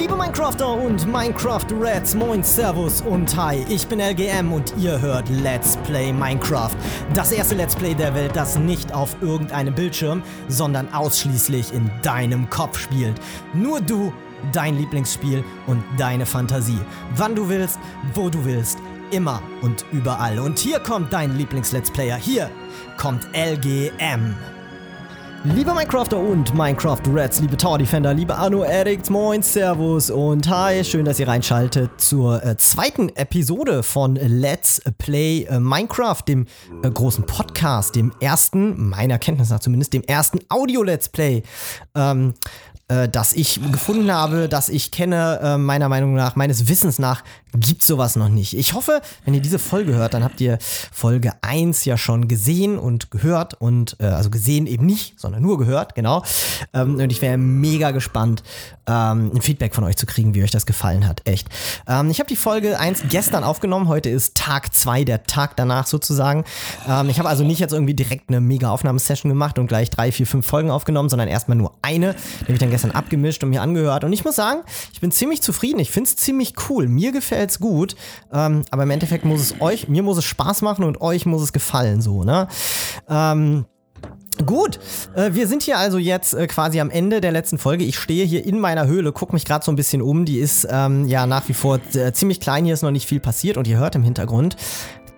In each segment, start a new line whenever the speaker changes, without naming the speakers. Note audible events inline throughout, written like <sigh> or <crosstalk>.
Liebe Minecrafter und Minecraft Reds, moin, Servus und Hi, ich bin LGM und ihr hört Let's Play Minecraft. Das erste Let's Play der Welt, das nicht auf irgendeinem Bildschirm, sondern ausschließlich in deinem Kopf spielt. Nur du, dein Lieblingsspiel und deine Fantasie. Wann du willst, wo du willst, immer und überall. Und hier kommt dein Lieblings-Let's Player. Hier kommt LGM. Liebe Minecrafter und Minecraft Reds, liebe Tower Defender, liebe Anno Addicts, moin, Servus und hi, schön, dass ihr reinschaltet zur äh, zweiten Episode von Let's Play äh, Minecraft, dem äh, großen Podcast, dem ersten, meiner Kenntnis nach zumindest, dem ersten Audio-Let's Play. Ähm, äh, das ich gefunden habe, das ich kenne, äh, meiner Meinung nach, meines Wissens nach, gibt sowas noch nicht. Ich hoffe, wenn ihr diese Folge hört, dann habt ihr Folge 1 ja schon gesehen und gehört und äh, also gesehen eben nicht, sondern nur gehört, genau. Ähm, und ich wäre mega gespannt, ähm, ein Feedback von euch zu kriegen, wie euch das gefallen hat. Echt. Ähm, ich habe die Folge 1 gestern aufgenommen, heute ist Tag 2, der Tag danach sozusagen. Ähm, ich habe also nicht jetzt irgendwie direkt eine mega Aufnahmesession gemacht und gleich drei, vier, fünf Folgen aufgenommen, sondern erstmal nur eine. Die habe ich dann gestern abgemischt und mir angehört. Und ich muss sagen, ich bin ziemlich zufrieden. Ich finde es ziemlich cool. Mir gefällt es gut. Ähm, aber im Endeffekt muss es euch, mir muss es Spaß machen und euch muss es gefallen, so, ne? Ähm, Gut, äh, wir sind hier also jetzt äh, quasi am Ende der letzten Folge. Ich stehe hier in meiner Höhle, gucke mich gerade so ein bisschen um. Die ist ähm, ja nach wie vor äh, ziemlich klein, hier ist noch nicht viel passiert und ihr hört im Hintergrund,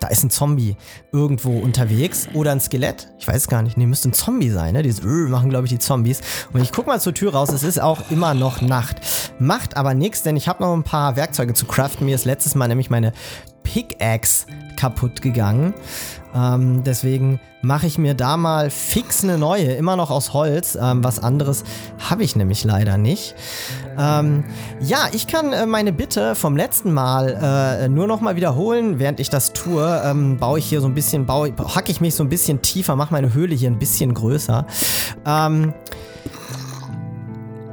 da ist ein Zombie irgendwo unterwegs oder ein Skelett. Ich weiß gar nicht. Nee, müsste ein Zombie sein, ne? Dieses Rrr machen, glaube ich, die Zombies. Und ich gucke mal zur Tür raus. Es ist auch immer noch Nacht. Macht aber nichts, denn ich habe noch ein paar Werkzeuge zu craften. Mir ist letztes Mal nämlich meine Pickaxe kaputt gegangen. Ähm, deswegen mache ich mir da mal fix eine neue, immer noch aus Holz. Ähm, was anderes habe ich nämlich leider nicht. Ähm, ja, ich kann äh, meine Bitte vom letzten Mal äh, nur noch mal wiederholen. Während ich das tue, ähm, baue ich hier so ein bisschen, baue, hacke ich mich so ein bisschen tiefer, mache meine Höhle hier ein bisschen größer. Ähm,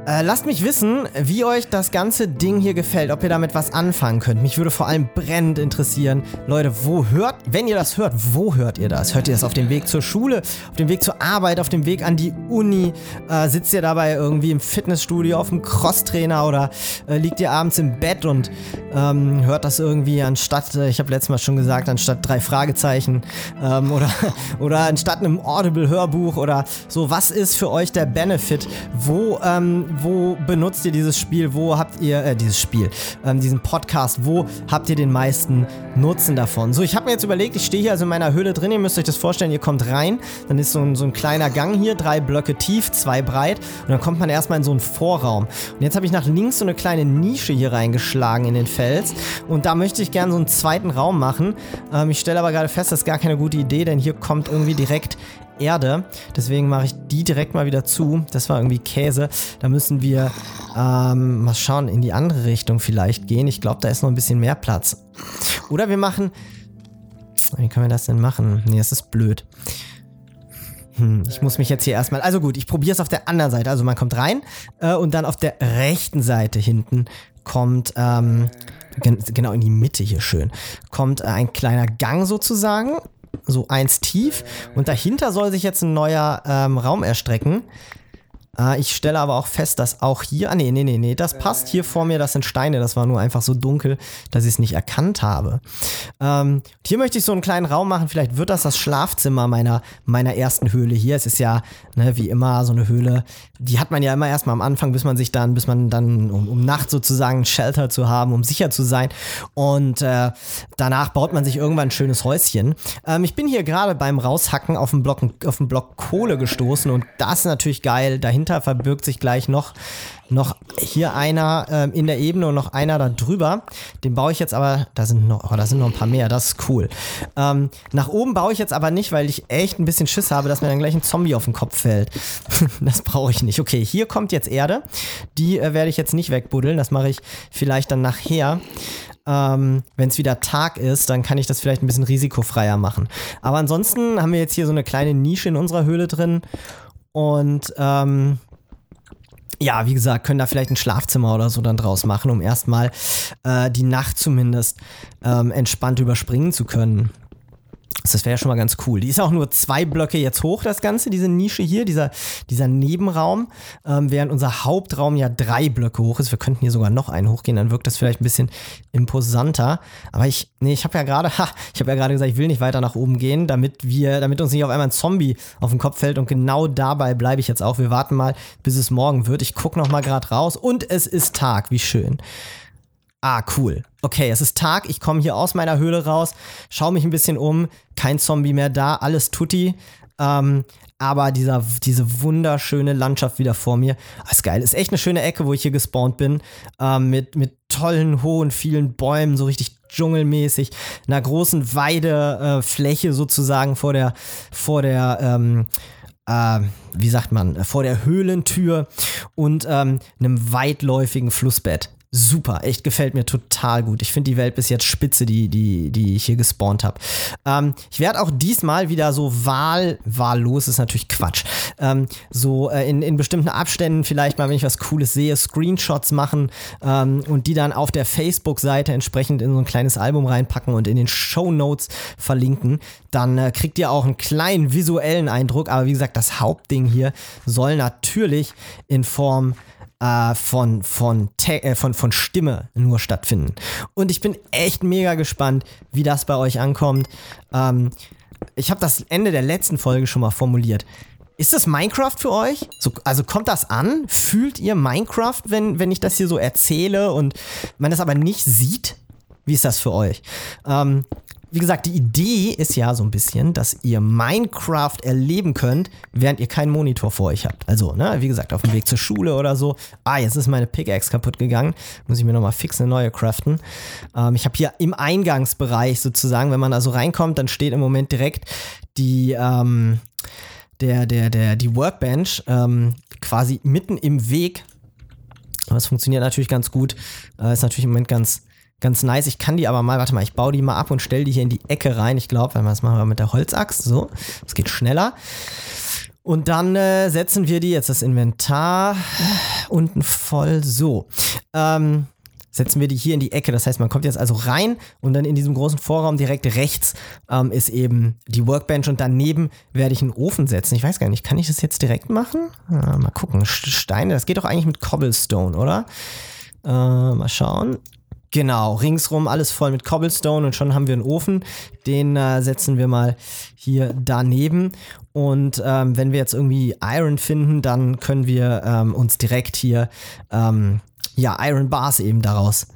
äh, lasst mich wissen, wie euch das ganze Ding hier gefällt, ob ihr damit was anfangen könnt. Mich würde vor allem brennend interessieren, Leute, wo hört, wenn ihr das hört, wo hört ihr das? Hört ihr das auf dem Weg zur Schule, auf dem Weg zur Arbeit, auf dem Weg an die Uni? Äh, sitzt ihr dabei irgendwie im Fitnessstudio, auf dem Crosstrainer oder äh, liegt ihr abends im Bett und ähm, hört das irgendwie anstatt, äh, ich habe letztes Mal schon gesagt, anstatt drei Fragezeichen ähm, oder, <laughs> oder anstatt einem Audible-Hörbuch oder so. Was ist für euch der Benefit? Wo, ähm, wo benutzt ihr dieses Spiel? Wo habt ihr, äh, dieses Spiel, ähm, diesen Podcast, wo habt ihr den meisten Nutzen davon? So, ich habe mir jetzt überlegt, ich stehe hier also in meiner Höhle drin, ihr müsst euch das vorstellen, ihr kommt rein, dann ist so ein, so ein kleiner Gang hier, drei Blöcke tief, zwei breit und dann kommt man erstmal in so einen Vorraum. Und jetzt habe ich nach links so eine kleine Nische hier reingeschlagen in den Fels und da möchte ich gerne so einen zweiten Raum machen. Ähm, ich stelle aber gerade fest, das ist gar keine gute Idee, denn hier kommt irgendwie direkt Erde. Deswegen mache ich die direkt mal wieder zu. Das war irgendwie Käse. Da müssen wir ähm, mal schauen, in die andere Richtung vielleicht gehen. Ich glaube, da ist noch ein bisschen mehr Platz. Oder wir machen... Wie können wir das denn machen? Nee, das ist blöd. Hm, ich muss mich jetzt hier erstmal... Also gut, ich probiere es auf der anderen Seite. Also man kommt rein äh, und dann auf der rechten Seite hinten kommt... Ähm, genau in die Mitte hier schön, kommt äh, ein kleiner Gang sozusagen so eins tief und dahinter soll sich jetzt ein neuer ähm, Raum erstrecken. Äh, ich stelle aber auch fest, dass auch hier, ah nee, nee, nee, nee, das passt hier vor mir, das sind Steine, das war nur einfach so dunkel, dass ich es nicht erkannt habe. Ähm, hier möchte ich so einen kleinen Raum machen, vielleicht wird das das Schlafzimmer meiner, meiner ersten Höhle hier. Es ist ja, ne, wie immer, so eine Höhle, die hat man ja immer erstmal am Anfang, bis man sich dann, bis man dann, um, um Nacht sozusagen ein Shelter zu haben, um sicher zu sein. Und äh, danach baut man sich irgendwann ein schönes Häuschen. Ähm, ich bin hier gerade beim Raushacken auf den Block, auf den Block Kohle gestoßen und das ist natürlich geil. Dahinter verbirgt sich gleich noch noch hier einer ähm, in der Ebene und noch einer da drüber. Den baue ich jetzt aber, da sind noch, oh, da sind noch ein paar mehr, das ist cool. Ähm, nach oben baue ich jetzt aber nicht, weil ich echt ein bisschen Schiss habe, dass mir dann gleich ein Zombie auf den Kopf fällt. <laughs> das brauche ich nicht. Okay, hier kommt jetzt Erde. Die äh, werde ich jetzt nicht wegbuddeln, das mache ich vielleicht dann nachher. Ähm, Wenn es wieder Tag ist, dann kann ich das vielleicht ein bisschen risikofreier machen. Aber ansonsten haben wir jetzt hier so eine kleine Nische in unserer Höhle drin. Und ähm, ja, wie gesagt, können da vielleicht ein Schlafzimmer oder so dann draus machen, um erstmal äh, die Nacht zumindest ähm, entspannt überspringen zu können. Das wäre ja schon mal ganz cool. Die ist auch nur zwei Blöcke jetzt hoch, das Ganze, diese Nische hier, dieser, dieser Nebenraum, ähm, während unser Hauptraum ja drei Blöcke hoch ist. Wir könnten hier sogar noch einen hochgehen, dann wirkt das vielleicht ein bisschen imposanter. Aber ich, nee, ich habe ja gerade, <laughs> ha, ich habe ja gerade gesagt, ich will nicht weiter nach oben gehen, damit wir, damit uns nicht auf einmal ein Zombie auf den Kopf fällt. Und genau dabei bleibe ich jetzt auch. Wir warten mal, bis es morgen wird. Ich gucke noch mal gerade raus und es ist Tag. Wie schön. Ah, cool. Okay, es ist Tag, ich komme hier aus meiner Höhle raus, schaue mich ein bisschen um, kein Zombie mehr da, alles tutti. Ähm, aber dieser, diese wunderschöne Landschaft wieder vor mir. Ah, ist geil. Ist echt eine schöne Ecke, wo ich hier gespawnt bin. Ähm, mit, mit tollen, hohen, vielen Bäumen, so richtig dschungelmäßig. Einer großen Weidefläche äh, sozusagen vor der, vor der, ähm, äh, wie sagt man, vor der Höhlentür und ähm, einem weitläufigen Flussbett super. Echt gefällt mir total gut. Ich finde die Welt bis jetzt spitze, die, die, die ich hier gespawnt habe. Ähm, ich werde auch diesmal wieder so wahl, wahllos, ist natürlich Quatsch. Ähm, so äh, in, in bestimmten Abständen vielleicht mal, wenn ich was Cooles sehe, Screenshots machen ähm, und die dann auf der Facebook-Seite entsprechend in so ein kleines Album reinpacken und in den Show Notes verlinken. Dann äh, kriegt ihr auch einen kleinen visuellen Eindruck. Aber wie gesagt, das Hauptding hier soll natürlich in Form äh, von, von, äh, von, von Stimme nur stattfinden. Und ich bin echt mega gespannt, wie das bei euch ankommt. Ähm, ich habe das Ende der letzten Folge schon mal formuliert. Ist das Minecraft für euch? So, also kommt das an? Fühlt ihr Minecraft, wenn, wenn ich das hier so erzähle und man das aber nicht sieht? Wie ist das für euch? Ähm, wie gesagt, die Idee ist ja so ein bisschen, dass ihr Minecraft erleben könnt, während ihr keinen Monitor vor euch habt. Also, ne, wie gesagt, auf dem Weg zur Schule oder so. Ah, jetzt ist meine Pickaxe kaputt gegangen. Muss ich mir nochmal fix eine neue craften. Ähm, ich habe hier im Eingangsbereich sozusagen, wenn man also reinkommt, dann steht im Moment direkt die, ähm, der, der, der, die Workbench ähm, quasi mitten im Weg. Das funktioniert natürlich ganz gut. Äh, ist natürlich im Moment ganz ganz nice. Ich kann die aber mal, warte mal, ich baue die mal ab und stelle die hier in die Ecke rein. Ich glaube, das machen wir mit der Holzaxt. So, das geht schneller. Und dann äh, setzen wir die jetzt das Inventar unten voll so. Ähm, setzen wir die hier in die Ecke. Das heißt, man kommt jetzt also rein und dann in diesem großen Vorraum direkt rechts ähm, ist eben die Workbench und daneben werde ich einen Ofen setzen. Ich weiß gar nicht, kann ich das jetzt direkt machen? Äh, mal gucken. Steine, das geht doch eigentlich mit Cobblestone, oder? Äh, mal schauen. Genau, ringsrum alles voll mit Cobblestone und schon haben wir einen Ofen. Den äh, setzen wir mal hier daneben. Und ähm, wenn wir jetzt irgendwie Iron finden, dann können wir ähm, uns direkt hier ähm, ja, Iron Bars eben daraus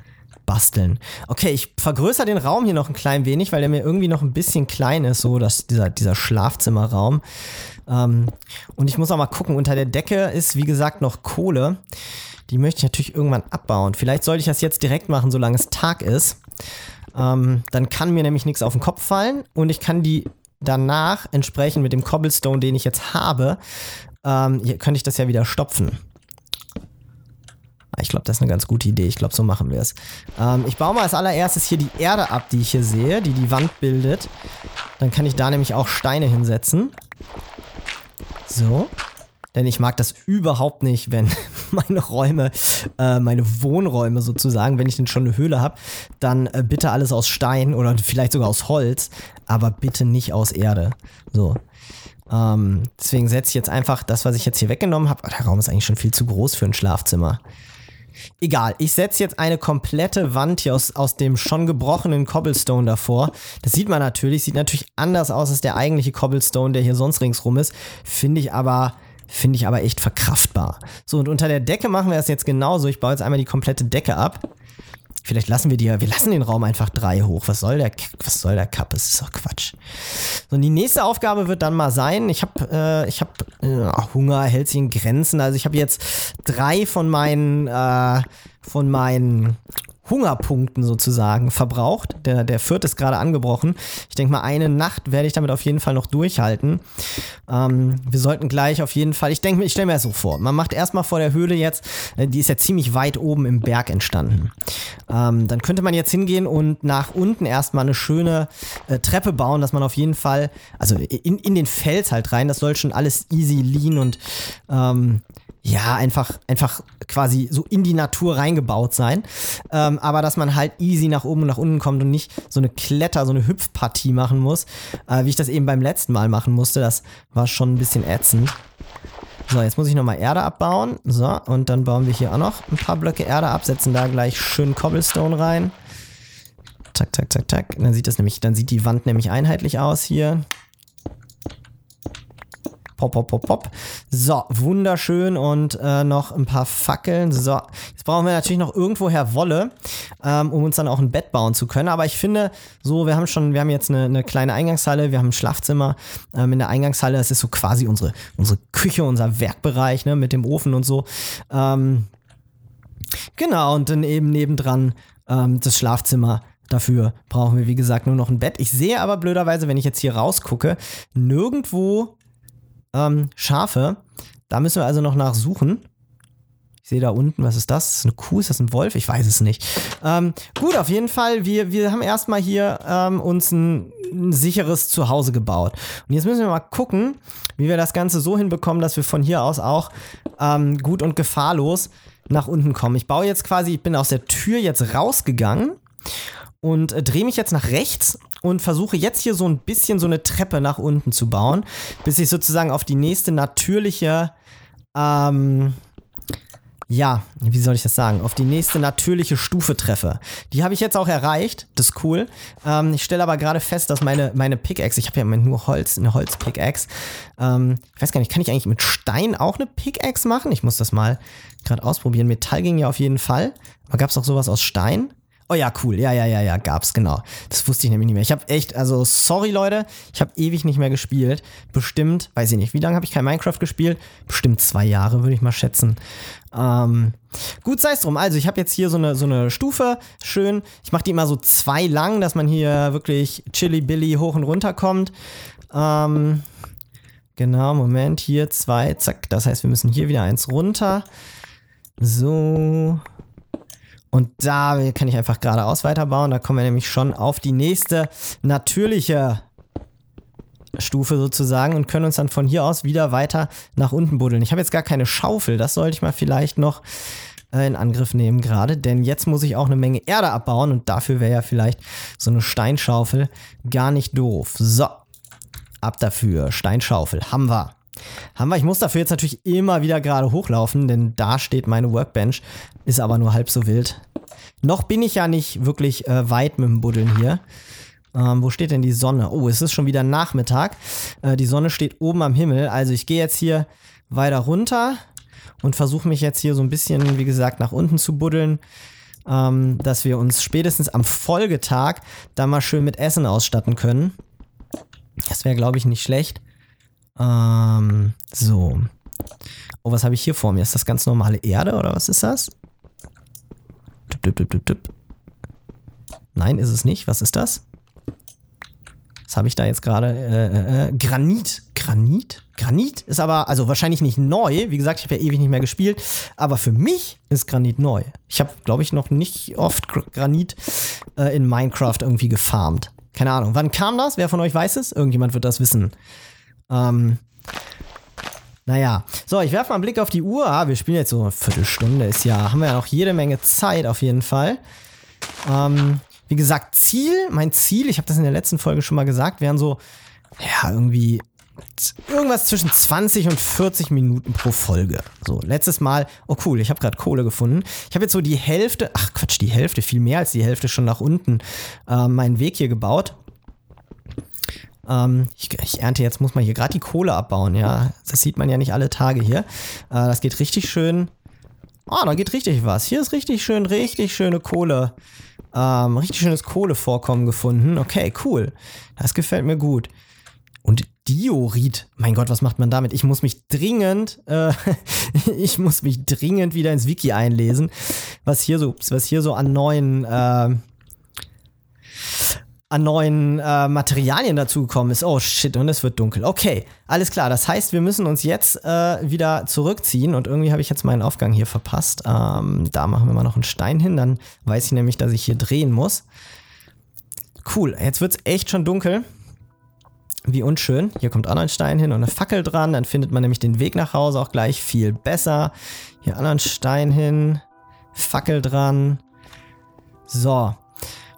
basteln. Okay, ich vergrößere den Raum hier noch ein klein wenig, weil der mir irgendwie noch ein bisschen klein ist, so dass dieser, dieser Schlafzimmerraum. Ähm, und ich muss auch mal gucken, unter der Decke ist wie gesagt noch Kohle. Die möchte ich natürlich irgendwann abbauen. Vielleicht sollte ich das jetzt direkt machen, solange es Tag ist. Ähm, dann kann mir nämlich nichts auf den Kopf fallen und ich kann die danach entsprechend mit dem Cobblestone, den ich jetzt habe, ähm, hier könnte ich das ja wieder stopfen. Ich glaube, das ist eine ganz gute Idee. Ich glaube, so machen wir es. Ähm, ich baue mal als allererstes hier die Erde ab, die ich hier sehe, die die Wand bildet. Dann kann ich da nämlich auch Steine hinsetzen. So. Denn ich mag das überhaupt nicht, wenn <laughs> meine Räume, äh, meine Wohnräume sozusagen, wenn ich denn schon eine Höhle habe, dann äh, bitte alles aus Stein oder vielleicht sogar aus Holz, aber bitte nicht aus Erde. So. Ähm, deswegen setze ich jetzt einfach das, was ich jetzt hier weggenommen habe. Oh, der Raum ist eigentlich schon viel zu groß für ein Schlafzimmer. Egal, ich setze jetzt eine komplette Wand hier aus, aus dem schon gebrochenen Cobblestone davor. Das sieht man natürlich, sieht natürlich anders aus als der eigentliche Cobblestone, der hier sonst ringsrum ist. Finde ich aber Finde ich aber echt verkraftbar. So, und unter der Decke machen wir das jetzt genauso. Ich baue jetzt einmal die komplette Decke ab. Vielleicht lassen wir die, wir lassen den Raum einfach drei hoch. Was soll der, was soll der Kapp? Das ist doch Quatsch. So, und die nächste Aufgabe wird dann mal sein, ich habe äh, ich hab, äh, Hunger hält sich in Grenzen. Also ich habe jetzt drei von meinen, äh, von meinen Hungerpunkten sozusagen verbraucht. Der, der vierte ist gerade angebrochen. Ich denke mal, eine Nacht werde ich damit auf jeden Fall noch durchhalten. Ähm, wir sollten gleich auf jeden Fall, ich denke, ich stelle mir das so vor. Man macht erstmal vor der Höhle jetzt, äh, die ist ja ziemlich weit oben im Berg entstanden. Ähm, dann könnte man jetzt hingehen und nach unten erstmal eine schöne äh, Treppe bauen, dass man auf jeden Fall, also in, in den Fels halt rein, das soll schon alles easy, lean und ähm, ja, einfach, einfach quasi so in die Natur reingebaut sein. Ähm, aber dass man halt easy nach oben und nach unten kommt und nicht so eine Kletter, so eine Hüpfpartie machen muss, äh, wie ich das eben beim letzten Mal machen musste. Das war schon ein bisschen ätzend. So, jetzt muss ich nochmal Erde abbauen. So, und dann bauen wir hier auch noch ein paar Blöcke Erde ab, setzen da gleich schön Cobblestone rein. Zack, zack, zack, zack. Dann sieht das nämlich, dann sieht die Wand nämlich einheitlich aus hier. Pop, pop, pop, pop. So, wunderschön und äh, noch ein paar Fackeln. So, jetzt brauchen wir natürlich noch irgendwoher Wolle, ähm, um uns dann auch ein Bett bauen zu können. Aber ich finde, so, wir haben schon, wir haben jetzt eine, eine kleine Eingangshalle, wir haben ein Schlafzimmer ähm, in der Eingangshalle. Das ist so quasi unsere, unsere Küche, unser Werkbereich, ne, mit dem Ofen und so. Ähm, genau, und dann eben nebendran ähm, das Schlafzimmer. Dafür brauchen wir, wie gesagt, nur noch ein Bett. Ich sehe aber blöderweise, wenn ich jetzt hier rausgucke, nirgendwo ähm, Schafe. Da müssen wir also noch nachsuchen. Ich sehe da unten, was ist das? Ist das eine Kuh? Ist das ein Wolf? Ich weiß es nicht. Ähm, gut, auf jeden Fall, wir, wir haben erstmal hier ähm, uns ein, ein, sicheres Zuhause gebaut. Und jetzt müssen wir mal gucken, wie wir das Ganze so hinbekommen, dass wir von hier aus auch ähm, gut und gefahrlos nach unten kommen. Ich baue jetzt quasi, ich bin aus der Tür jetzt rausgegangen und äh, drehe mich jetzt nach rechts und versuche jetzt hier so ein bisschen so eine Treppe nach unten zu bauen, bis ich sozusagen auf die nächste natürliche, ähm, ja, wie soll ich das sagen, auf die nächste natürliche Stufe treffe. Die habe ich jetzt auch erreicht, das ist cool. Ähm, ich stelle aber gerade fest, dass meine, meine Pickaxe, ich habe ja nur Holz, eine Holz-Pickaxe, ähm, ich weiß gar nicht, kann ich eigentlich mit Stein auch eine Pickaxe machen? Ich muss das mal gerade ausprobieren. Metall ging ja auf jeden Fall. Aber gab es auch sowas aus Stein? Oh ja, cool. Ja, ja, ja, ja, gab's, genau. Das wusste ich nämlich nicht mehr. Ich habe echt, also sorry Leute, ich habe ewig nicht mehr gespielt. Bestimmt, weiß ich nicht, wie lange habe ich kein Minecraft gespielt? Bestimmt zwei Jahre, würde ich mal schätzen. Ähm, gut, sei es drum. Also, ich habe jetzt hier so eine, so eine Stufe. Schön. Ich mache die immer so zwei lang, dass man hier wirklich chilly billy hoch und runter kommt. Ähm, genau, Moment, hier zwei, zack. Das heißt, wir müssen hier wieder eins runter. So, und da kann ich einfach geradeaus weiterbauen. Da kommen wir nämlich schon auf die nächste natürliche Stufe sozusagen und können uns dann von hier aus wieder weiter nach unten buddeln. Ich habe jetzt gar keine Schaufel. Das sollte ich mal vielleicht noch äh, in Angriff nehmen gerade, denn jetzt muss ich auch eine Menge Erde abbauen und dafür wäre ja vielleicht so eine Steinschaufel gar nicht doof. So, ab dafür. Steinschaufel, haben wir. Haben wir. Ich muss dafür jetzt natürlich immer wieder gerade hochlaufen, denn da steht meine Workbench. Ist aber nur halb so wild. Noch bin ich ja nicht wirklich äh, weit mit dem Buddeln hier. Ähm, wo steht denn die Sonne? Oh, es ist schon wieder Nachmittag. Äh, die Sonne steht oben am Himmel. Also ich gehe jetzt hier weiter runter und versuche mich jetzt hier so ein bisschen, wie gesagt, nach unten zu buddeln. Ähm, dass wir uns spätestens am Folgetag da mal schön mit Essen ausstatten können. Das wäre, glaube ich, nicht schlecht. Ähm, so. Oh, was habe ich hier vor mir? Ist das ganz normale Erde oder was ist das? Dip, dip, dip. Nein, ist es nicht. Was ist das? Was habe ich da jetzt gerade? Äh, äh, äh, Granit. Granit? Granit ist aber, also wahrscheinlich nicht neu. Wie gesagt, ich habe ja ewig nicht mehr gespielt. Aber für mich ist Granit neu. Ich habe, glaube ich, noch nicht oft Granit äh, in Minecraft irgendwie gefarmt. Keine Ahnung. Wann kam das? Wer von euch weiß es? Irgendjemand wird das wissen. Ähm, naja, so, ich werfe mal einen Blick auf die Uhr. Ah, wir spielen jetzt so eine Viertelstunde. Ist ja, haben wir ja noch jede Menge Zeit auf jeden Fall. Ähm, wie gesagt, Ziel, mein Ziel, ich habe das in der letzten Folge schon mal gesagt, wären so, ja, irgendwie irgendwas zwischen 20 und 40 Minuten pro Folge. So, letztes Mal, oh cool, ich habe gerade Kohle gefunden. Ich habe jetzt so die Hälfte, ach Quatsch, die Hälfte, viel mehr als die Hälfte schon nach unten äh, meinen Weg hier gebaut. Ähm, ich, ich, ernte jetzt, muss man hier gerade die Kohle abbauen, ja. Das sieht man ja nicht alle Tage hier. Äh, das geht richtig schön. Oh, da geht richtig was. Hier ist richtig schön, richtig schöne Kohle. Ähm, richtig schönes Kohlevorkommen gefunden. Okay, cool. Das gefällt mir gut. Und Diorit, mein Gott, was macht man damit? Ich muss mich dringend, äh, <laughs> ich muss mich dringend wieder ins Wiki einlesen, was hier so, was hier so an neuen, äh, an neuen äh, Materialien dazugekommen ist. Oh shit, und es wird dunkel. Okay, alles klar. Das heißt, wir müssen uns jetzt äh, wieder zurückziehen und irgendwie habe ich jetzt meinen Aufgang hier verpasst. Ähm, da machen wir mal noch einen Stein hin, dann weiß ich nämlich, dass ich hier drehen muss. Cool, jetzt wird es echt schon dunkel. Wie unschön. Hier kommt auch noch ein Stein hin und eine Fackel dran. Dann findet man nämlich den Weg nach Hause auch gleich viel besser. Hier anderen Stein hin. Fackel dran. So.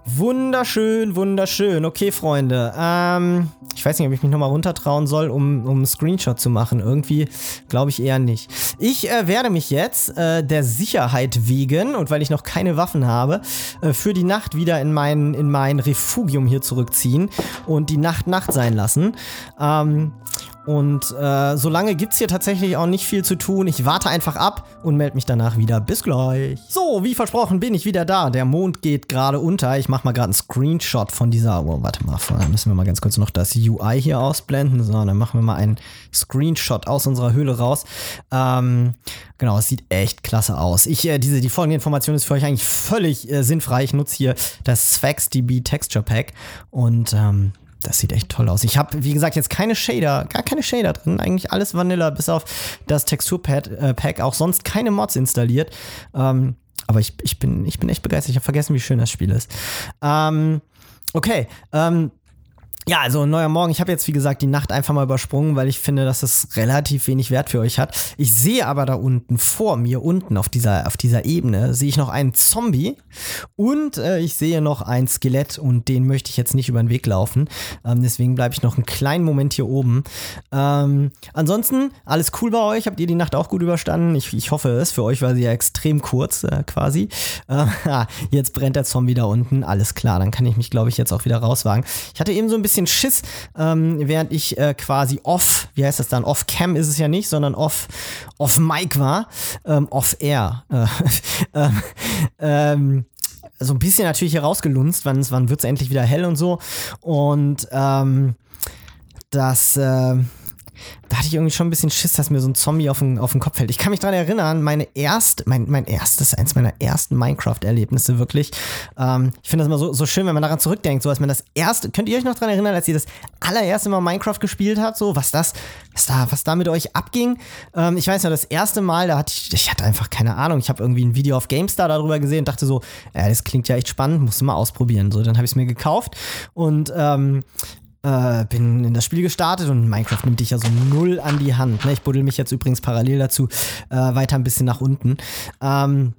Wunderschön, wunderschön. Okay, Freunde. Ähm, ich weiß nicht, ob ich mich nochmal runtertrauen soll, um, um einen Screenshot zu machen. Irgendwie glaube ich eher nicht. Ich äh, werde mich jetzt äh, der Sicherheit wegen und weil ich noch keine Waffen habe, äh, für die Nacht wieder in mein, in mein Refugium hier zurückziehen und die Nacht Nacht sein lassen. Ähm, und äh, solange gibt es hier tatsächlich auch nicht viel zu tun. Ich warte einfach ab und melde mich danach wieder. Bis gleich. So, wie versprochen bin ich wieder da. Der Mond geht gerade unter. Ich mache mal gerade einen Screenshot von dieser. Oh, warte mal, da müssen wir mal ganz kurz noch das UI hier ausblenden. So, dann machen wir mal einen Screenshot aus unserer Höhle raus. Ähm, genau, es sieht echt klasse aus. Ich, äh, diese, die folgende Information ist für euch eigentlich völlig äh, sinnfrei. Ich nutze hier das SfaxDB Texture Pack und ähm, das sieht echt toll aus. Ich habe, wie gesagt, jetzt keine Shader, gar keine Shader drin. Eigentlich alles Vanilla, bis auf das Texturpack. Äh, auch sonst keine Mods installiert. Ähm, aber ich, ich, bin, ich bin echt begeistert. Ich habe vergessen, wie schön das Spiel ist. Ähm, okay, ähm, ja, also neuer Morgen. Ich habe jetzt, wie gesagt, die Nacht einfach mal übersprungen, weil ich finde, dass es relativ wenig Wert für euch hat. Ich sehe aber da unten, vor mir, unten auf dieser, auf dieser Ebene, sehe ich noch einen Zombie und äh, ich sehe noch ein Skelett und den möchte ich jetzt nicht über den Weg laufen. Ähm, deswegen bleibe ich noch einen kleinen Moment hier oben. Ähm, ansonsten, alles cool bei euch? Habt ihr die Nacht auch gut überstanden? Ich, ich hoffe es. Für euch war sie ja extrem kurz, äh, quasi. Äh, <laughs> jetzt brennt der Zombie da unten. Alles klar, dann kann ich mich, glaube ich, jetzt auch wieder rauswagen. Ich hatte eben so ein bisschen bisschen Schiss, ähm, während ich äh, quasi off, wie heißt das dann, off Cam ist es ja nicht, sondern off, off Mic war, ähm, off Air. Äh, <laughs> ähm, so ein bisschen natürlich hier rausgelunzt, wann, wann wird es endlich wieder hell und so. Und ähm, das, äh, da hatte ich irgendwie schon ein bisschen Schiss, dass mir so ein Zombie auf den, auf den Kopf fällt. Ich kann mich daran erinnern, meine erste, mein, mein erstes, eins meiner ersten Minecraft-Erlebnisse wirklich. Ähm, ich finde das immer so, so schön, wenn man daran zurückdenkt, so als man das erste, könnt ihr euch noch daran erinnern, als ihr das allererste Mal Minecraft gespielt habt, so was das, was da, was da mit euch abging? Ähm, ich weiß noch, das erste Mal, da hatte ich, ich hatte einfach keine Ahnung, ich habe irgendwie ein Video auf GameStar darüber gesehen und dachte so, ja, das klingt ja echt spannend, musst du mal ausprobieren. So, dann habe ich es mir gekauft und ähm, äh, bin in das Spiel gestartet und Minecraft nimmt dich ja so null an die Hand. Ne? Ich buddel mich jetzt übrigens parallel dazu äh, weiter ein bisschen nach unten. Ähm,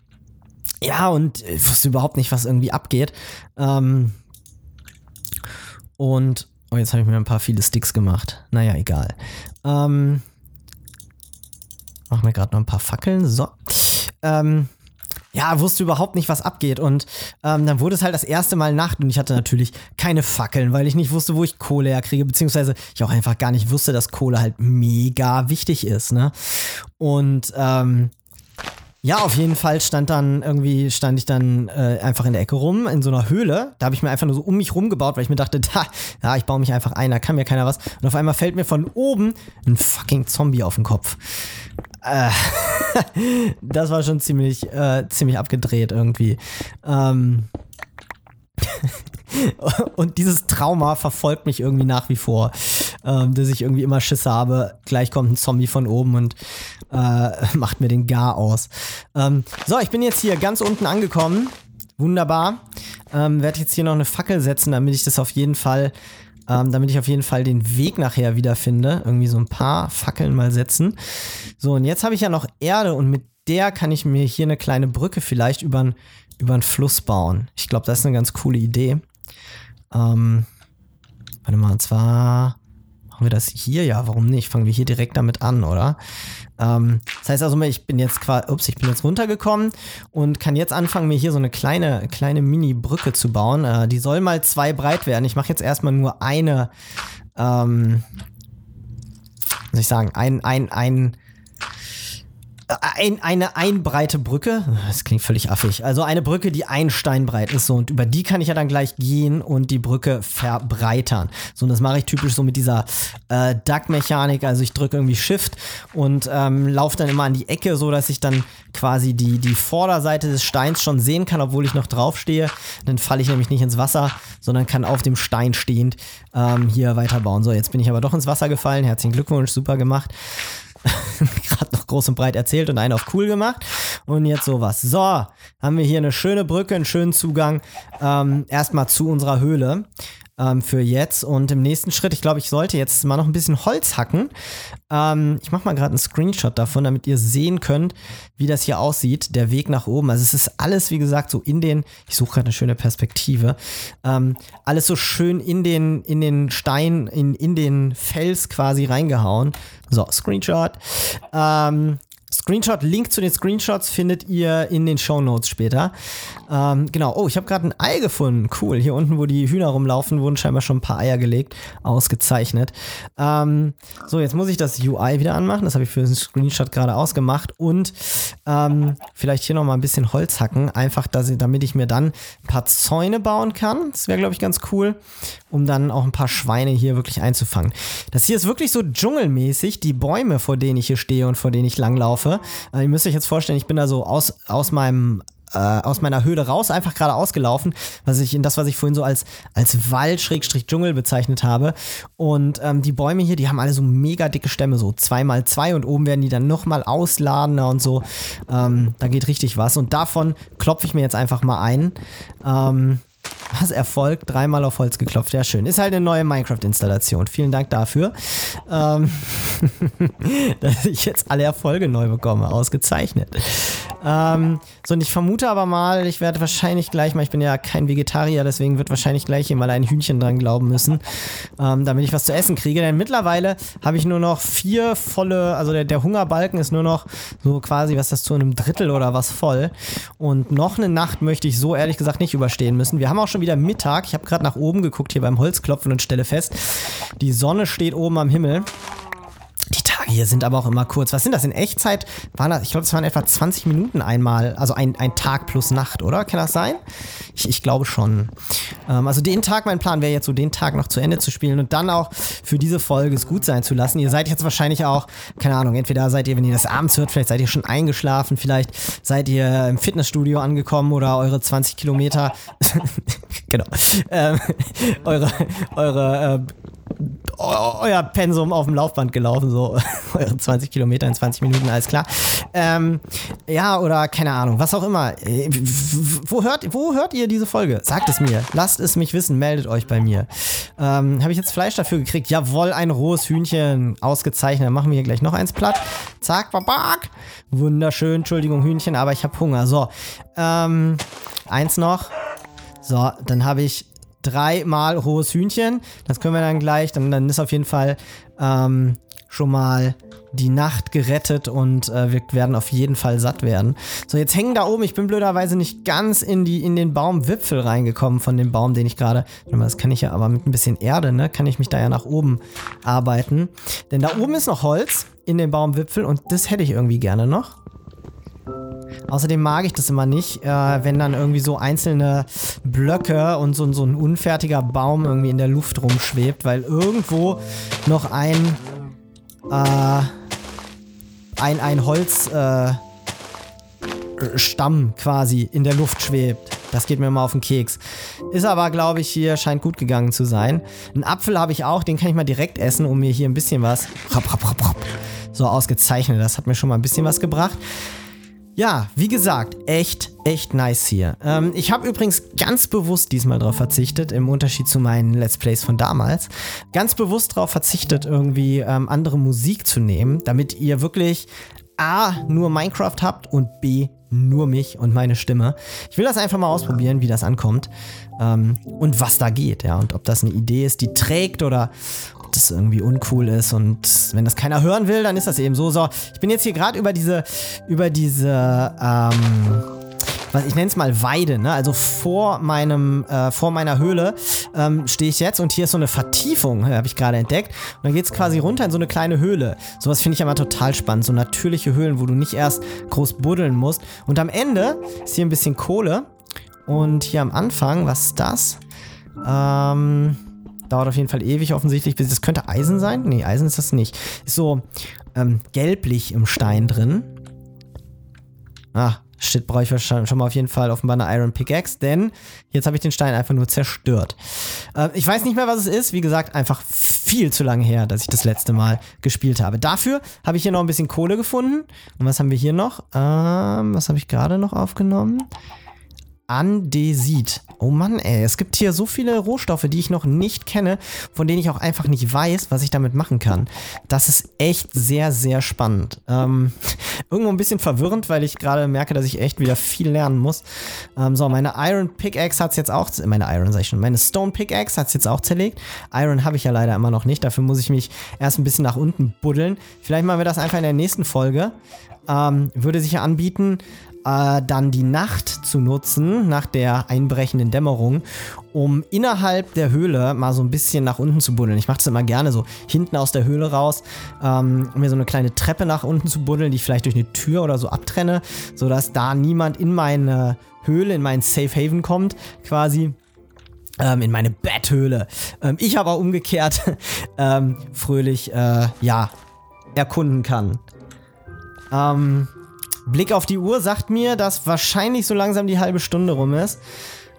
ja, und ich wusste überhaupt nicht, was irgendwie abgeht. Ähm, und oh, jetzt habe ich mir ein paar viele Sticks gemacht. Naja, egal. Ähm, machen wir gerade noch ein paar Fackeln. So. Ähm, ja, wusste überhaupt nicht, was abgeht. Und ähm, dann wurde es halt das erste Mal Nacht und ich hatte natürlich keine Fackeln, weil ich nicht wusste, wo ich Kohle herkriege, beziehungsweise ich auch einfach gar nicht wusste, dass Kohle halt mega wichtig ist, ne? Und ähm, ja, auf jeden Fall stand dann irgendwie, stand ich dann äh, einfach in der Ecke rum, in so einer Höhle. Da habe ich mir einfach nur so um mich rum gebaut, weil ich mir dachte, <laughs> da, ja, ich baue mich einfach ein, da kann mir keiner was. Und auf einmal fällt mir von oben ein fucking Zombie auf den Kopf. Äh, <laughs> das war schon ziemlich, äh, ziemlich abgedreht irgendwie. Ähm. <laughs> und dieses Trauma verfolgt mich irgendwie nach wie vor, ähm, dass ich irgendwie immer Schiss habe. Gleich kommt ein Zombie von oben und äh, <laughs> macht mir den Gar aus. Ähm, so, ich bin jetzt hier ganz unten angekommen. Wunderbar. Ähm, Werde jetzt hier noch eine Fackel setzen, damit ich das auf jeden Fall ähm, damit ich auf jeden Fall den Weg nachher wiederfinde. Irgendwie so ein paar Fackeln mal setzen. So, und jetzt habe ich ja noch Erde und mit der kann ich mir hier eine kleine Brücke vielleicht über einen Fluss bauen. Ich glaube, das ist eine ganz coole Idee. Ähm, warte mal, und zwar machen wir das hier? Ja, warum nicht? Fangen wir hier direkt damit an, oder? Ähm, das heißt also, ich bin jetzt quasi, ups, ich bin jetzt runtergekommen und kann jetzt anfangen, mir hier so eine kleine, kleine Mini-Brücke zu bauen. Äh, die soll mal zwei breit werden. Ich mache jetzt erstmal nur eine, ähm, soll ich sagen, ein, ein, ein, ein, eine einbreite Brücke. Das klingt völlig affig. Also eine Brücke, die ein Stein breit ist. So, und über die kann ich ja dann gleich gehen und die Brücke verbreitern. So, und das mache ich typisch so mit dieser äh, Duck-Mechanik. Also ich drücke irgendwie Shift und ähm, laufe dann immer an die Ecke, so dass ich dann quasi die, die Vorderseite des Steins schon sehen kann, obwohl ich noch draufstehe. Dann falle ich nämlich nicht ins Wasser, sondern kann auf dem Stein stehend ähm, hier weiterbauen. So, jetzt bin ich aber doch ins Wasser gefallen. Herzlichen Glückwunsch, super gemacht. <laughs> gerade noch groß und breit erzählt und einen auf cool gemacht. Und jetzt sowas. So, haben wir hier eine schöne Brücke, einen schönen Zugang ähm, erstmal zu unserer Höhle. Ähm, für jetzt. Und im nächsten Schritt, ich glaube, ich sollte jetzt mal noch ein bisschen Holz hacken. Ähm, ich mache mal gerade einen Screenshot davon, damit ihr sehen könnt, wie das hier aussieht, der Weg nach oben. Also es ist alles, wie gesagt, so in den, ich suche gerade eine schöne Perspektive, ähm, alles so schön in den, in den Stein, in, in den Fels quasi reingehauen. So, Screenshot. Ähm, Screenshot, Link zu den Screenshots findet ihr in den Show Notes später. Ähm, genau, oh, ich habe gerade ein Ei gefunden. Cool. Hier unten, wo die Hühner rumlaufen, wurden scheinbar schon ein paar Eier gelegt. Ausgezeichnet. Ähm, so, jetzt muss ich das UI wieder anmachen. Das habe ich für den Screenshot gerade ausgemacht. Und ähm, vielleicht hier nochmal ein bisschen Holz hacken. Einfach, dass damit ich mir dann ein paar Zäune bauen kann. Das wäre, glaube ich, ganz cool. Um dann auch ein paar Schweine hier wirklich einzufangen. Das hier ist wirklich so dschungelmäßig. Die Bäume, vor denen ich hier stehe und vor denen ich langlaufe. Äh, ihr müsst euch jetzt vorstellen, ich bin da so aus, aus meinem äh, aus meiner Höhle raus, einfach gerade ausgelaufen, was ich in das, was ich vorhin so als, als Wald-Dschungel bezeichnet habe. Und ähm, die Bäume hier, die haben alle so mega dicke Stämme, so zwei mal zwei und oben werden die dann nochmal ausladender und so. Ähm, da geht richtig was. Und davon klopfe ich mir jetzt einfach mal ein. Ähm, was Erfolg, dreimal auf Holz geklopft. Ja, schön. Ist halt eine neue Minecraft-Installation. Vielen Dank dafür. Ähm, <laughs> dass ich jetzt alle Erfolge neu bekomme. Ausgezeichnet. Ähm, so, und ich vermute aber mal, ich werde wahrscheinlich gleich mal, ich bin ja kein Vegetarier, deswegen wird wahrscheinlich gleich hier mal ein Hühnchen dran glauben müssen, ähm, damit ich was zu essen kriege. Denn mittlerweile habe ich nur noch vier volle, also der, der Hungerbalken ist nur noch so quasi, was das zu einem Drittel oder was voll. Und noch eine Nacht möchte ich so ehrlich gesagt nicht überstehen müssen. Wir haben auch schon wieder Mittag. Ich habe gerade nach oben geguckt hier beim Holzklopfen und stelle fest, die Sonne steht oben am Himmel. Hier sind aber auch immer kurz. Was sind das in Echtzeit? Waren das, ich glaube, es waren etwa 20 Minuten einmal, also ein, ein Tag plus Nacht, oder? Kann das sein? Ich, ich glaube schon. Ähm, also den Tag, mein Plan wäre jetzt so, den Tag noch zu Ende zu spielen und dann auch für diese Folge es gut sein zu lassen. Ihr seid jetzt wahrscheinlich auch, keine Ahnung, entweder seid ihr, wenn ihr das abends hört, vielleicht seid ihr schon eingeschlafen, vielleicht seid ihr im Fitnessstudio angekommen oder eure 20 Kilometer, <laughs> genau, ähm, eure, eure äh, euer Pensum auf dem Laufband gelaufen, so <laughs> eure 20 Kilometer in 20 Minuten, alles klar. Ähm, ja, oder keine Ahnung, was auch immer. Äh, wo hört, wo hört ihr diese Folge? Sagt es mir. Lasst es mich wissen. Meldet euch bei mir. Ähm, Habe ich jetzt Fleisch dafür gekriegt? Jawohl, ein rohes Hühnchen. Ausgezeichnet. Dann machen wir hier gleich noch eins platt. Zack, babak. Wunderschön. Entschuldigung, Hühnchen, aber ich habe Hunger. So. Ähm, eins noch. So, dann habe ich dreimal rohes Hühnchen. Das können wir dann gleich. Dann, dann ist auf jeden Fall ähm, schon mal die Nacht gerettet und äh, wir werden auf jeden Fall satt werden. So, jetzt hängen da oben, ich bin blöderweise nicht ganz in, die, in den Baumwipfel reingekommen von dem Baum, den ich gerade. Das kann ich ja aber mit ein bisschen Erde, ne? Kann ich mich da ja nach oben arbeiten. Denn da oben ist noch Holz in dem Baumwipfel und das hätte ich irgendwie gerne noch. Außerdem mag ich das immer nicht, äh, wenn dann irgendwie so einzelne Blöcke und so, so ein unfertiger Baum irgendwie in der Luft rumschwebt, weil irgendwo noch ein, äh, ein, ein Holzstamm äh, quasi in der Luft schwebt. Das geht mir immer auf den Keks. Ist aber, glaube ich, hier scheint gut gegangen zu sein. Einen Apfel habe ich auch, den kann ich mal direkt essen, um mir hier ein bisschen was. So ausgezeichnet. Das hat mir schon mal ein bisschen was gebracht. Ja, wie gesagt, echt, echt nice hier. Ähm, ich habe übrigens ganz bewusst diesmal darauf verzichtet, im Unterschied zu meinen Let's Plays von damals, ganz bewusst darauf verzichtet, irgendwie ähm, andere Musik zu nehmen, damit ihr wirklich A, nur Minecraft habt und B, nur mich und meine Stimme. Ich will das einfach mal ausprobieren, wie das ankommt ähm, und was da geht, ja, und ob das eine Idee ist, die trägt oder das irgendwie uncool ist und wenn das keiner hören will, dann ist das eben so. So, ich bin jetzt hier gerade über diese, über diese, ähm, ich nenne es mal Weide, ne? Also vor meinem, äh, vor meiner Höhle ähm, stehe ich jetzt und hier ist so eine Vertiefung, habe ich gerade entdeckt. Und dann geht es quasi runter in so eine kleine Höhle. Sowas finde ich immer total spannend. So natürliche Höhlen, wo du nicht erst groß buddeln musst. Und am Ende ist hier ein bisschen Kohle. Und hier am Anfang, was ist das? Ähm. Dauert auf jeden Fall ewig offensichtlich. Das könnte Eisen sein? Nee, Eisen ist das nicht. Ist so ähm, gelblich im Stein drin. Ah, shit, brauche ich schon mal auf jeden Fall offenbar eine Iron Pickaxe, denn jetzt habe ich den Stein einfach nur zerstört. Äh, ich weiß nicht mehr, was es ist. Wie gesagt, einfach viel zu lange her, dass ich das letzte Mal gespielt habe. Dafür habe ich hier noch ein bisschen Kohle gefunden. Und was haben wir hier noch? Ähm, was habe ich gerade noch aufgenommen? Andesit. Oh Mann, ey, es gibt hier so viele Rohstoffe, die ich noch nicht kenne, von denen ich auch einfach nicht weiß, was ich damit machen kann. Das ist echt sehr, sehr spannend. Ähm, <laughs> irgendwo ein bisschen verwirrend, weil ich gerade merke, dass ich echt wieder viel lernen muss. Ähm, so, meine Iron Pickaxe hat es jetzt auch, meine Iron sag ich schon, meine Stone Pickaxe hat es jetzt auch zerlegt. Iron habe ich ja leider immer noch nicht, dafür muss ich mich erst ein bisschen nach unten buddeln. Vielleicht machen wir das einfach in der nächsten Folge. Ähm, würde sich ja anbieten äh, dann die Nacht zu nutzen, nach der einbrechenden Dämmerung, um innerhalb der Höhle mal so ein bisschen nach unten zu buddeln. Ich mache das immer gerne so hinten aus der Höhle raus, ähm, mir so eine kleine Treppe nach unten zu buddeln, die ich vielleicht durch eine Tür oder so abtrenne, sodass da niemand in meine Höhle, in meinen Safe Haven kommt, quasi. Ähm, in meine Betthöhle. Ähm, ich aber umgekehrt <laughs> ähm, fröhlich, äh, ja, erkunden kann. Ähm, Blick auf die Uhr sagt mir, dass wahrscheinlich so langsam die halbe Stunde rum ist.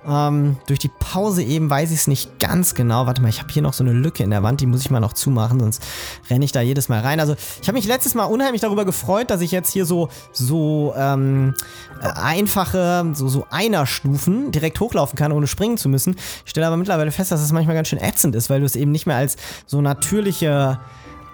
Ähm, durch die Pause eben weiß ich es nicht ganz genau. Warte mal, ich habe hier noch so eine Lücke in der Wand, die muss ich mal noch zumachen, sonst renne ich da jedes Mal rein. Also ich habe mich letztes Mal unheimlich darüber gefreut, dass ich jetzt hier so, so ähm, äh, einfache, so, so Einer-Stufen direkt hochlaufen kann, ohne springen zu müssen. Ich stelle aber mittlerweile fest, dass es das manchmal ganz schön ätzend ist, weil du es eben nicht mehr als so natürliche,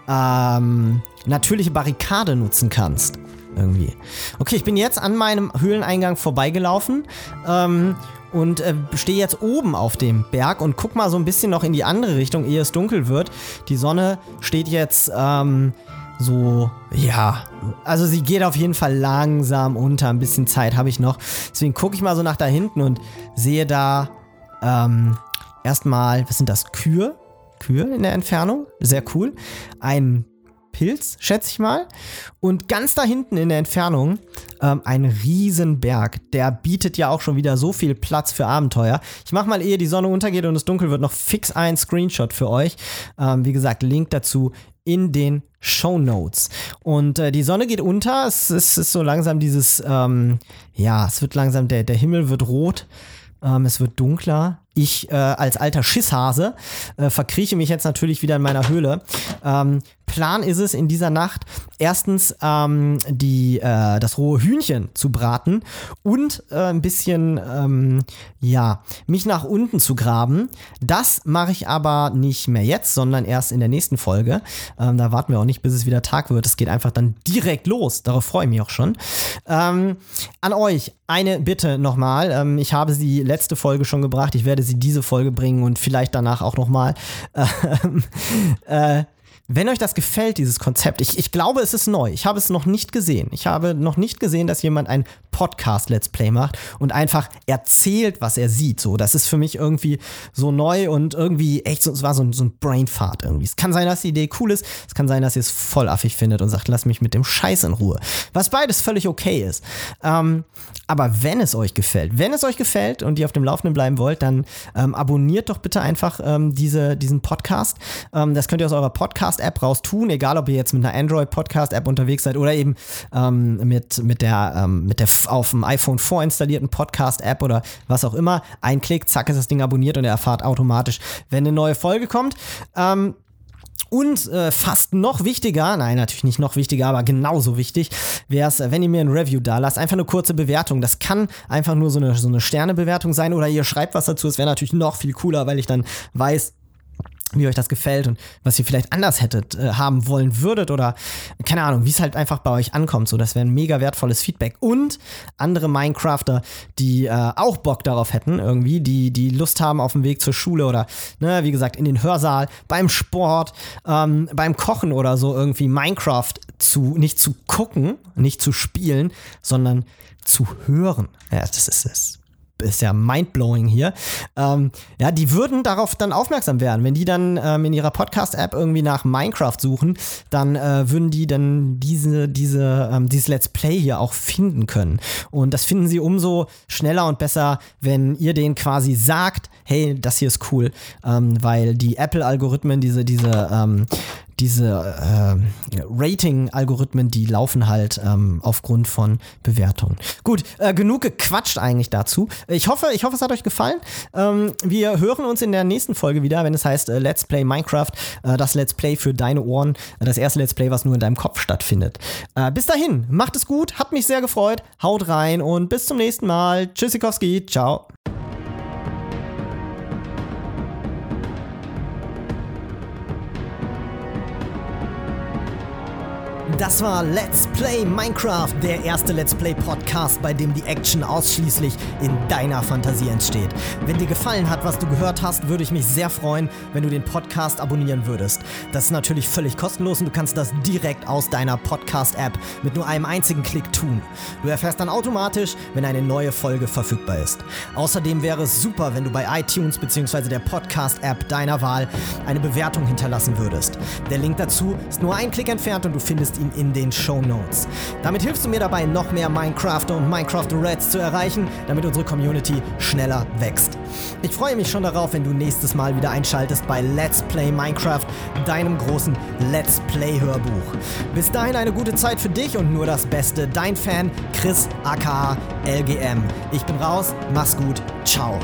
ähm, natürliche Barrikade nutzen kannst irgendwie. Okay, ich bin jetzt an meinem Höhleneingang vorbeigelaufen ähm, und äh, stehe jetzt oben auf dem Berg und guck mal so ein bisschen noch in die andere Richtung, ehe es dunkel wird. Die Sonne steht jetzt ähm, so, ja, also sie geht auf jeden Fall langsam unter. Ein bisschen Zeit habe ich noch. Deswegen gucke ich mal so nach da hinten und sehe da ähm, erstmal, was sind das? Kühe? Kühe in der Entfernung. Sehr cool. Ein Pilz, schätze ich mal. Und ganz da hinten in der Entfernung ähm, ein Riesenberg. Der bietet ja auch schon wieder so viel Platz für Abenteuer. Ich mache mal, ehe die Sonne untergeht und es dunkel wird, noch fix ein Screenshot für euch. Ähm, wie gesagt, Link dazu in den Show Notes. Und äh, die Sonne geht unter. Es, es ist so langsam dieses, ähm, ja, es wird langsam, der, der Himmel wird rot. Ähm, es wird dunkler. Ich äh, als alter Schisshase äh, verkrieche mich jetzt natürlich wieder in meiner Höhle. Ähm, Plan ist es in dieser Nacht erstens ähm, die, äh, das rohe Hühnchen zu braten und äh, ein bisschen, ähm, ja, mich nach unten zu graben. Das mache ich aber nicht mehr jetzt, sondern erst in der nächsten Folge. Ähm, da warten wir auch nicht, bis es wieder Tag wird. Es geht einfach dann direkt los. Darauf freue ich mich auch schon. Ähm, an euch eine Bitte nochmal. Ähm, ich habe sie letzte Folge schon gebracht. Ich werde sie diese Folge bringen und vielleicht danach auch nochmal. <laughs> Ähm, äh, wenn euch das gefällt, dieses Konzept, ich, ich glaube, es ist neu. Ich habe es noch nicht gesehen. Ich habe noch nicht gesehen, dass jemand ein Podcast-Let's Play macht und einfach erzählt, was er sieht. So, das ist für mich irgendwie so neu und irgendwie echt so, es war so ein, so ein Brainfart irgendwie. Es kann sein, dass die Idee cool ist. Es kann sein, dass ihr es voll affig findet und sagt, lass mich mit dem Scheiß in Ruhe. Was beides völlig okay ist. Ähm, aber wenn es euch gefällt, wenn es euch gefällt und ihr auf dem Laufenden bleiben wollt, dann ähm, abonniert doch bitte einfach ähm, diese, diesen Podcast. Ähm, das könnt ihr aus eurer Podcast Podcast-App raus tun, egal ob ihr jetzt mit einer Android-Podcast-App unterwegs seid oder eben ähm, mit, mit der, ähm, mit der auf dem iPhone vorinstallierten Podcast-App oder was auch immer. Ein Klick, zack, ist das Ding abonniert und ihr erfahrt automatisch, wenn eine neue Folge kommt. Ähm, und äh, fast noch wichtiger, nein, natürlich nicht noch wichtiger, aber genauso wichtig, wäre es, wenn ihr mir ein Review da lasst, einfach eine kurze Bewertung. Das kann einfach nur so eine, so eine Sternebewertung sein oder ihr schreibt was dazu. Es wäre natürlich noch viel cooler, weil ich dann weiß, wie euch das gefällt und was ihr vielleicht anders hättet äh, haben wollen würdet oder keine Ahnung, wie es halt einfach bei euch ankommt. So, das wäre ein mega wertvolles Feedback. Und andere Minecrafter, die äh, auch Bock darauf hätten, irgendwie, die, die Lust haben auf dem Weg zur Schule oder, ne, wie gesagt, in den Hörsaal, beim Sport, ähm, beim Kochen oder so irgendwie Minecraft zu, nicht zu gucken, nicht zu spielen, sondern zu hören. Ja, das ist es ist ja mindblowing hier, ähm, ja, die würden darauf dann aufmerksam werden. Wenn die dann ähm, in ihrer Podcast-App irgendwie nach Minecraft suchen, dann äh, würden die dann diese, diese, ähm, dieses Let's Play hier auch finden können. Und das finden sie umso schneller und besser, wenn ihr denen quasi sagt, hey, das hier ist cool, ähm, weil die Apple-Algorithmen, diese, diese, ähm, diese äh, Rating-Algorithmen, die laufen halt ähm, aufgrund von Bewertungen. Gut, äh, genug gequatscht eigentlich dazu. Ich hoffe, ich hoffe, es hat euch gefallen. Ähm, wir hören uns in der nächsten Folge wieder, wenn es heißt äh, Let's Play Minecraft, äh, das Let's Play für deine Ohren, das erste Let's Play, was nur in deinem Kopf stattfindet. Äh, bis dahin, macht es gut, hat mich sehr gefreut, haut rein und bis zum nächsten Mal. Tschüssikowski, ciao. Das war Let's Play Minecraft, der erste Let's Play Podcast, bei dem die Action ausschließlich in deiner Fantasie entsteht. Wenn dir gefallen hat, was du gehört hast, würde ich mich sehr freuen, wenn du den Podcast abonnieren würdest. Das ist natürlich völlig kostenlos und du kannst das direkt aus deiner Podcast-App mit nur einem einzigen Klick tun. Du erfährst dann automatisch, wenn eine neue Folge verfügbar ist. Außerdem wäre es super, wenn du bei iTunes bzw. der Podcast-App deiner Wahl eine Bewertung hinterlassen würdest. Der Link dazu ist nur ein Klick entfernt und du findest ihn ihn in den Show Notes. Damit hilfst du mir dabei, noch mehr Minecrafter und Minecraft Reds zu erreichen, damit unsere Community schneller wächst. Ich freue mich schon darauf, wenn du nächstes Mal wieder einschaltest bei Let's Play Minecraft, deinem großen Let's Play Hörbuch. Bis dahin eine gute Zeit für dich und nur das Beste. Dein Fan Chris aka LGM. Ich bin raus, mach's gut, ciao.